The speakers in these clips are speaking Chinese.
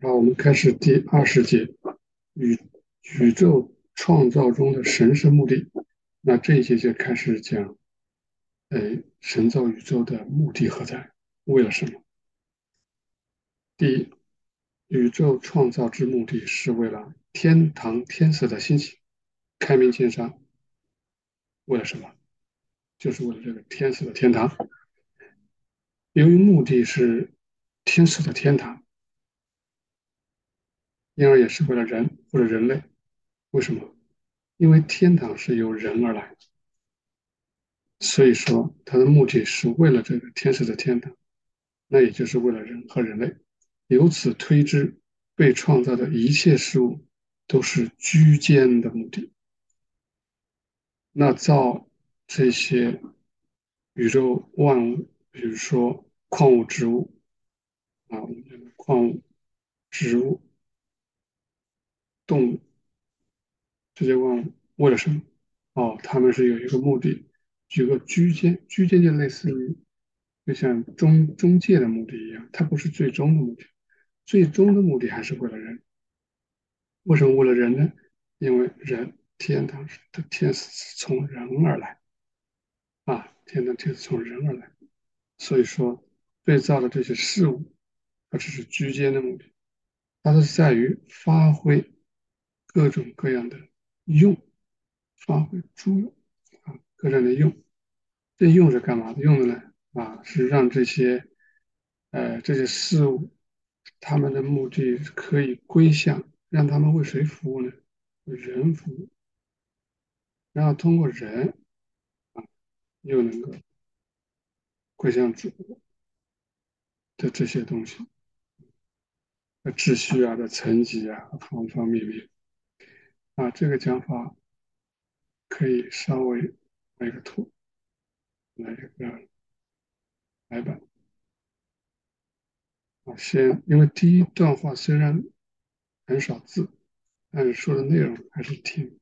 好，我们开始第二十节，宇宇宙创造中的神圣目的。那这一节就开始讲，哎，神造宇宙的目的何在？为了什么？第一，宇宙创造之目的是为了天堂天使的兴起，开明见山。为了什么？就是为了这个天使的天堂。由于目的是天使的天堂。因而也是为了人或者人类，为什么？因为天堂是由人而来，所以说它的目的是为了这个天使的天堂，那也就是为了人和人类。由此推知，被创造的一切事物都是居间的目的。那造这些宇宙万物，比如说矿物植物啊，矿物植物。动物这些万物为了什么？哦，他们是有一个目的。举个居间，居间就类似于就像中中介的目的一样，它不是最终的目的，最终的目的还是为了人。为什么为了人呢？因为人天堂的天使是从人而来啊，天堂天使从人而来，所以说被造的这些事物，它只是居间的目的，它是在于发挥。各种各样的用，发挥诸用啊，各种的用，这用是干嘛的？用的呢？啊，是让这些，呃，这些事物，他们的目的可以归向，让他们为谁服务呢？人服务，然后通过人，啊，又能够归向主的这些东西，的秩序啊，的层级啊，方方面面。啊，这个讲法可以稍微来个图，来一个白板。啊，先，因为第一段话虽然很少字，但是说的内容还是挺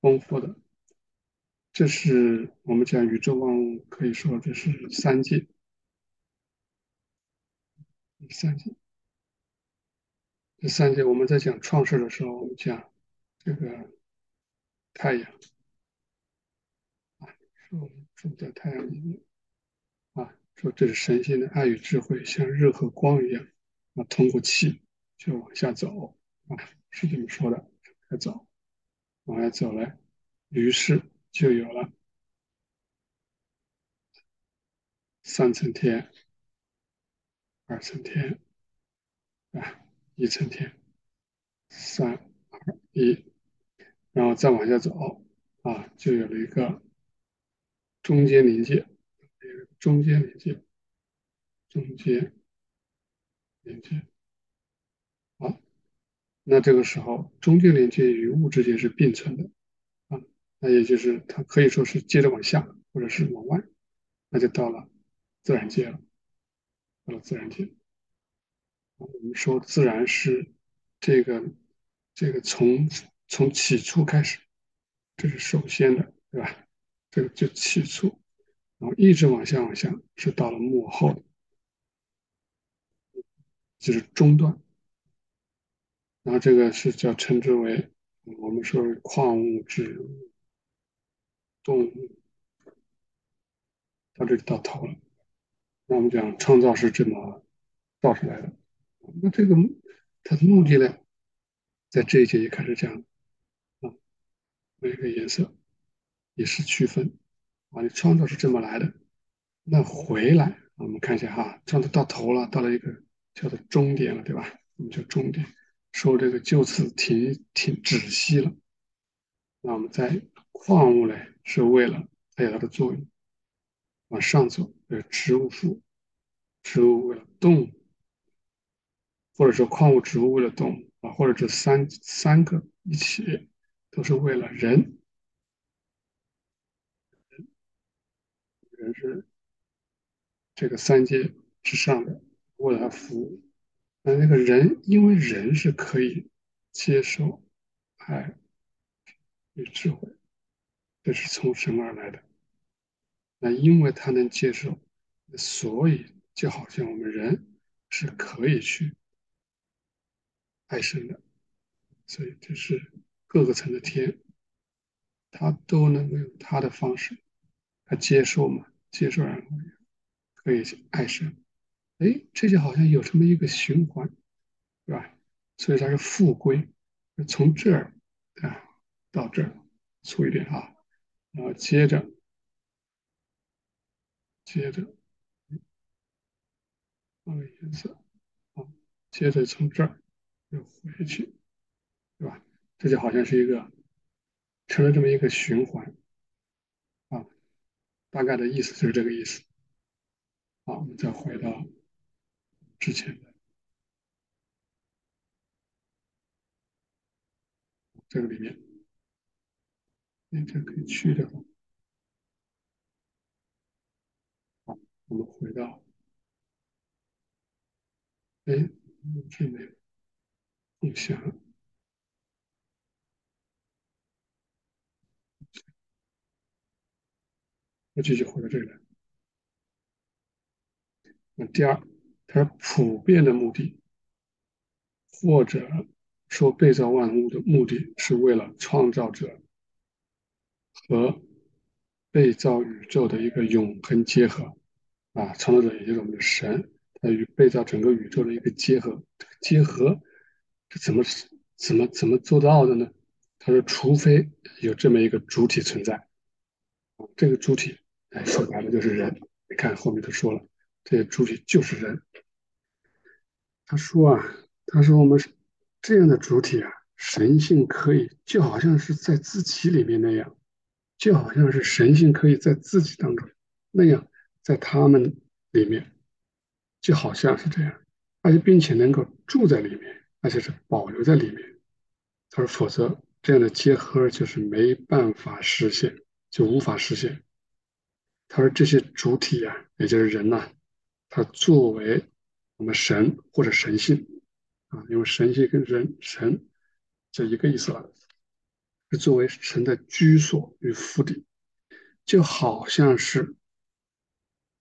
丰富的。这是我们讲宇宙万物，可以说这是三界，三界。这三界我们在讲创世的时候，我们讲。这个太阳啊，说我们住在太阳里面啊，说这是神仙的爱与智慧，像热和光一样啊，通过气就往下走啊，是这么说的，再走，往下走来，于是就有了三层天、二层天啊，一层天，三二一。然后再往下走，啊，就有了一个中间临界，中间临界，中间临界，好，那这个时候中间连接与物之间是并存的，啊，那也就是它可以说是接着往下，或者是往外，那就到了自然界了，到了自然界。我们说自然是这个这个从。从起初开始，这是首先的，对吧？这个就起初，然后一直往下往下，是到了幕后，就是中段。然后这个是叫称之为，我们说矿物质、动物，到这里到头了。那我们讲创造是这么造出来的，那这个它的目的呢，在这一节也开始讲。每个颜色也是区分啊，你创造是这么来的，那回来我们看一下哈，创造到头了，到了一个叫做终点了，对吧？我们叫终点，说这个就此停停止息了。那我们在矿物呢，是为了它有它的作用，往上走，呃，植物树，植物为了动，或者说矿物植物为了动啊，或者这三三个一起。都是为了人，人是这个三界之上的，为了他服务。那那个人，因为人是可以接受爱与智慧，这是从神而来的。那因为他能接受，所以就好像我们人是可以去爱生的，所以这是各个层的天，他都能够用他的方式，他接受嘛，接受然后可以爱神，哎，这就好像有这么一个循环，是吧？所以它是复归，从这儿啊到这儿粗一点啊，然后接着接着换个颜色，啊，接着从这儿又回去，对吧？这就好像是一个成了这么一个循环啊，大概的意思就是这个意思。好，我们再回到之前的这个里面，那这可以去掉。好，我们回到，哎，这没有共享，我继续回到这里来。那第二，它是普遍的目的，或者说被造万物的目的是为了创造者和被造宇宙的一个永恒结合啊，创造者也就是我们的神，他与被造整个宇宙的一个结合，这个结合是怎么怎么怎么做到的呢？他说，除非有这么一个主体存在，啊，这个主体，哎，说白了就是人。你看后面都说了。这些主体就是人。他说啊，他说我们这样的主体啊，神性可以就好像是在自己里面那样，就好像是神性可以在自己当中那样，在他们里面，就好像是这样，而且并且能够住在里面，而且是保留在里面。他说，否则这样的结合就是没办法实现，就无法实现。他说这些主体啊，也就是人呐。它作为我们神或者神性啊，因为神性跟人神这一个意思了，是作为神的居所与府邸，就好像是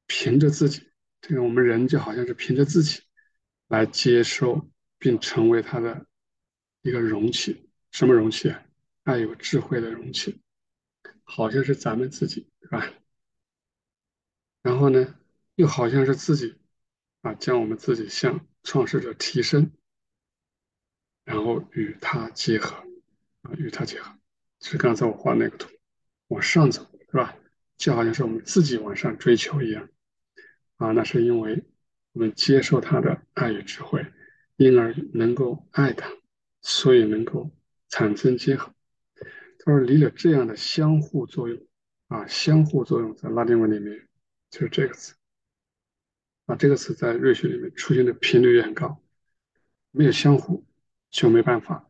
凭着自己，这个我们人就好像是凭着自己来接受并成为他的一个容器，什么容器啊？爱有智慧的容器，好像是咱们自己，是吧？然后呢？又好像是自己啊，将我们自己向创世者提升，然后与它结合啊，与它结合。是刚才我画那个图，往上走是吧？就好像是我们自己往上追求一样啊。那是因为我们接受他的爱与智慧，因而能够爱他，所以能够产生结合。他说，离了这样的相互作用啊，相互作用在拉丁文里面就是这个词。啊，这个词在瑞雪里面出现的频率也很高，没有相互就没办法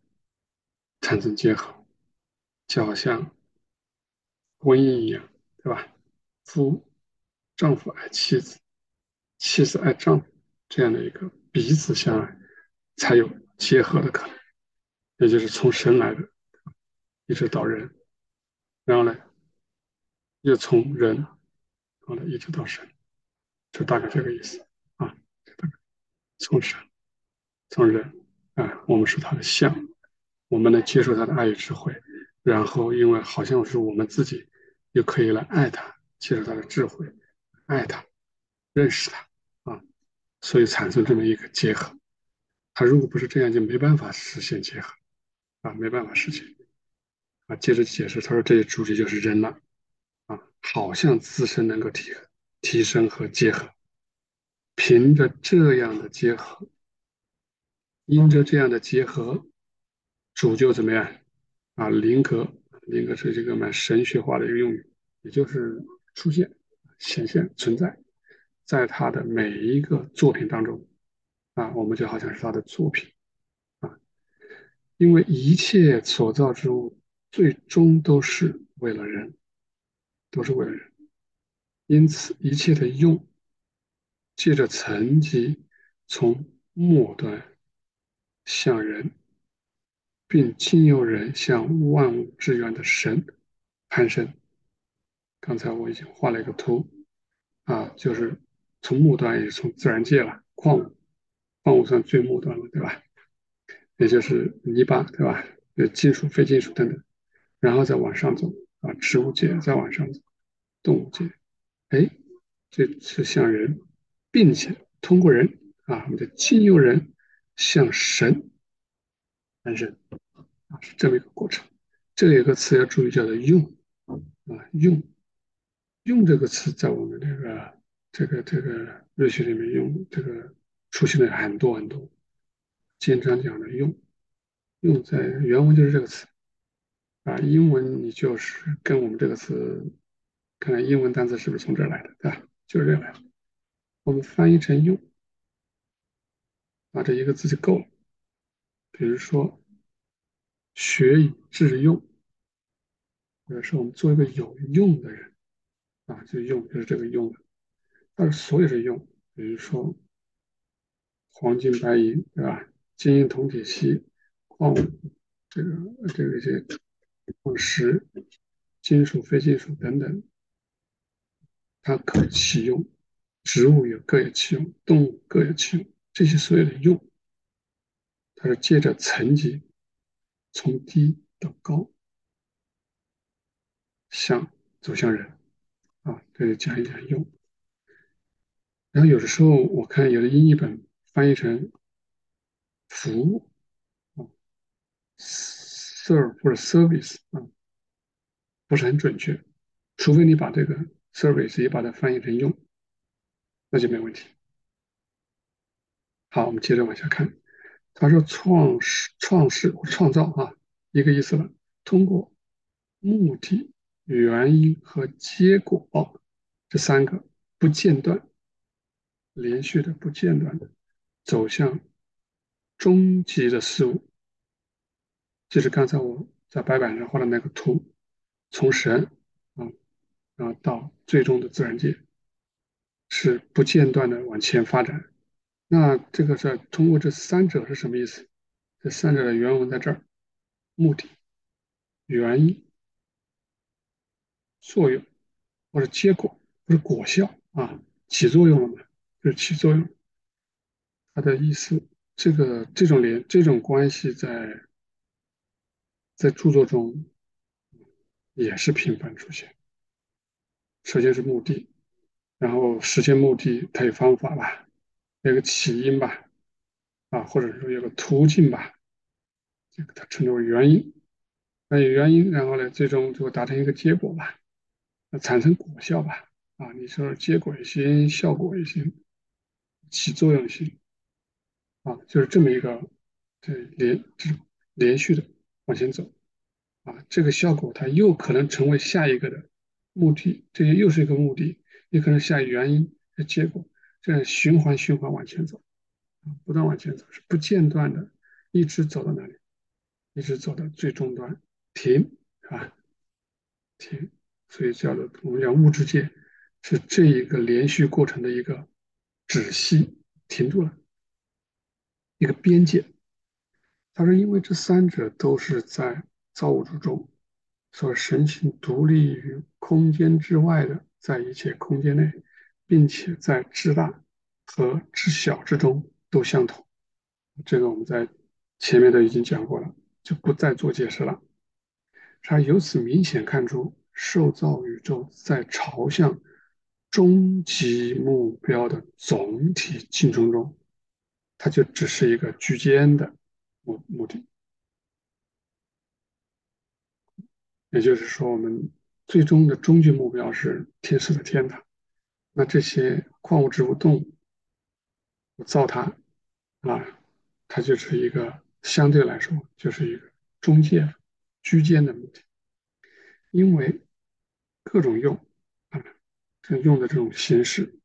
产生结合，就好像婚姻一样，对吧？夫丈夫爱妻子，妻子爱丈夫，这样的一个彼此相爱，才有结合的可能，也就是从神来的，一直到人，然后呢，又从人，一直到神。就大概这个意思啊，从神，从人啊，我们是他的像，我们能接受他的爱与智慧，然后因为好像是我们自己，又可以来爱他，接受他的智慧，爱他，认识他啊，所以产生这么一个结合。他如果不是这样，就没办法实现结合啊，没办法实现啊。接着解释，他说这些主体就是人了，好像自身能够提提升和结合，凭着这样的结合，因着这样的结合，主就怎么样？啊？灵格，灵格是这个蛮神学化的一个用语，也就是出现、显现、存在，在他的每一个作品当中。啊，我们就好像是他的作品。啊，因为一切所造之物最终都是为了人，都是为了人。因此，一切的用，借着层级从末端向人，并经由人向万物之源的神攀升。刚才我已经画了一个图，啊，就是从末端，也从自然界了，矿物，矿物算最末端了，对吧？也就是泥巴，对吧？有金属、非金属等等，然后再往上走啊，植物界再往上走，动物界，哎，这是像人，并且通过人啊，我们的经由人向神诞生啊，是这么一个过程。这里有个词要注意，叫做“用”啊，“用”用这个词在我们这个这个这个日学里面用这个出现了很多很多。经常讲的“用”，用在原文就是这个词啊，英文你就是跟我们这个词，看看英文单词是不是从这儿来的，对吧？就是这样来的。我们翻译成“用”，啊，这一个字就够了。比如说“学以致用”，或者说我们做一个有用的人，啊，就用就是这个用的。但是所有的用，比如说黄金、白银，对吧？金银铜铁锡矿物，这个这个一些矿石、金属、非金属等等，它可其用。植物有各有其用，动物各有其用。这些所有的用，它是借着层级从低到高，向走向人啊。这里讲一讲用。然后有的时候我看有的英译本翻译成。服务啊，serve 或者 service 啊，不是很准确，除非你把这个 service 也把它翻译成用，那就没问题。好，我们接着往下看，他说创始、创世或创造啊，一个意思了。通过目的、原因和结果这三个不间断、连续的、不间断的走向。终极的事物，就是刚才我在白板上画的那个图，从神啊，然后到最终的自然界，是不间断的往前发展。那这个是通过这三者是什么意思？这三者的原文在这儿：目的、原因、作用，或者结果，或者果效啊，起作用了嘛？就是起作用。它的意思。这个这种联这种关系在在著作中也是频繁出现。首先是目的，然后实现目的，它有方法吧，有个起因吧，啊，或者说有个途径吧，这个它称之为原因。那有原因，然后呢，最终就会达成一个结果吧，那产生果效吧，啊，你说结果也行，效果也行，起作用性。啊，就是这么一个，这连这种连续的往前走，啊，这个效果它又可能成为下一个的目的，这些又是一个目的，也可能下原因的结果，这样循环循环往前走，啊，不断往前走，是不间断的，一直走到哪里，一直走到最终端停，是吧？停，所以叫做我们讲物质界是这一个连续过程的一个止息，停住了。一个边界，他说，因为这三者都是在造物主中，所神性独立于空间之外的，在一切空间内，并且在至大和至小之中都相同。这个我们在前面都已经讲过了，就不再做解释了。他由此明显看出，受造宇宙在朝向终极目标的总体进程中。它就只是一个居间的目的，也就是说，我们最终的终极目标是天使的天堂。那这些矿物植物动物造它啊，它就是一个相对来说就是一个中介居间的目的，因为各种用啊，这用的这种形式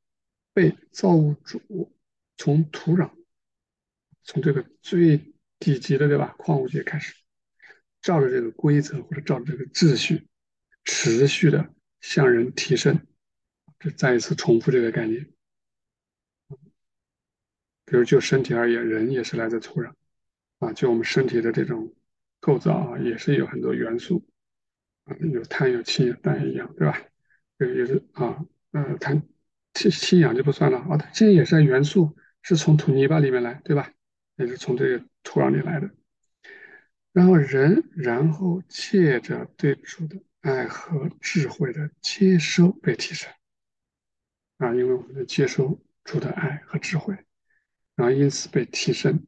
被造物主从土壤。从这个最底级的，对吧？矿物界开始，照着这个规则或者照着这个秩序，持续的向人提升。这再一次重复这个概念。比如就身体而言，人也是来自土壤啊。就我们身体的这种构造啊，也是有很多元素啊，有碳、有氢、有氮一样，对吧？这个也是啊，呃，碳、氢、氢氧就不算了啊。氢也是元素，是从土泥巴里面来，对吧？也是从这个土壤里来的，然后人，然后借着对主的爱和智慧的接收被提升。啊，因为我们的接收主的爱和智慧，然后因此被提升，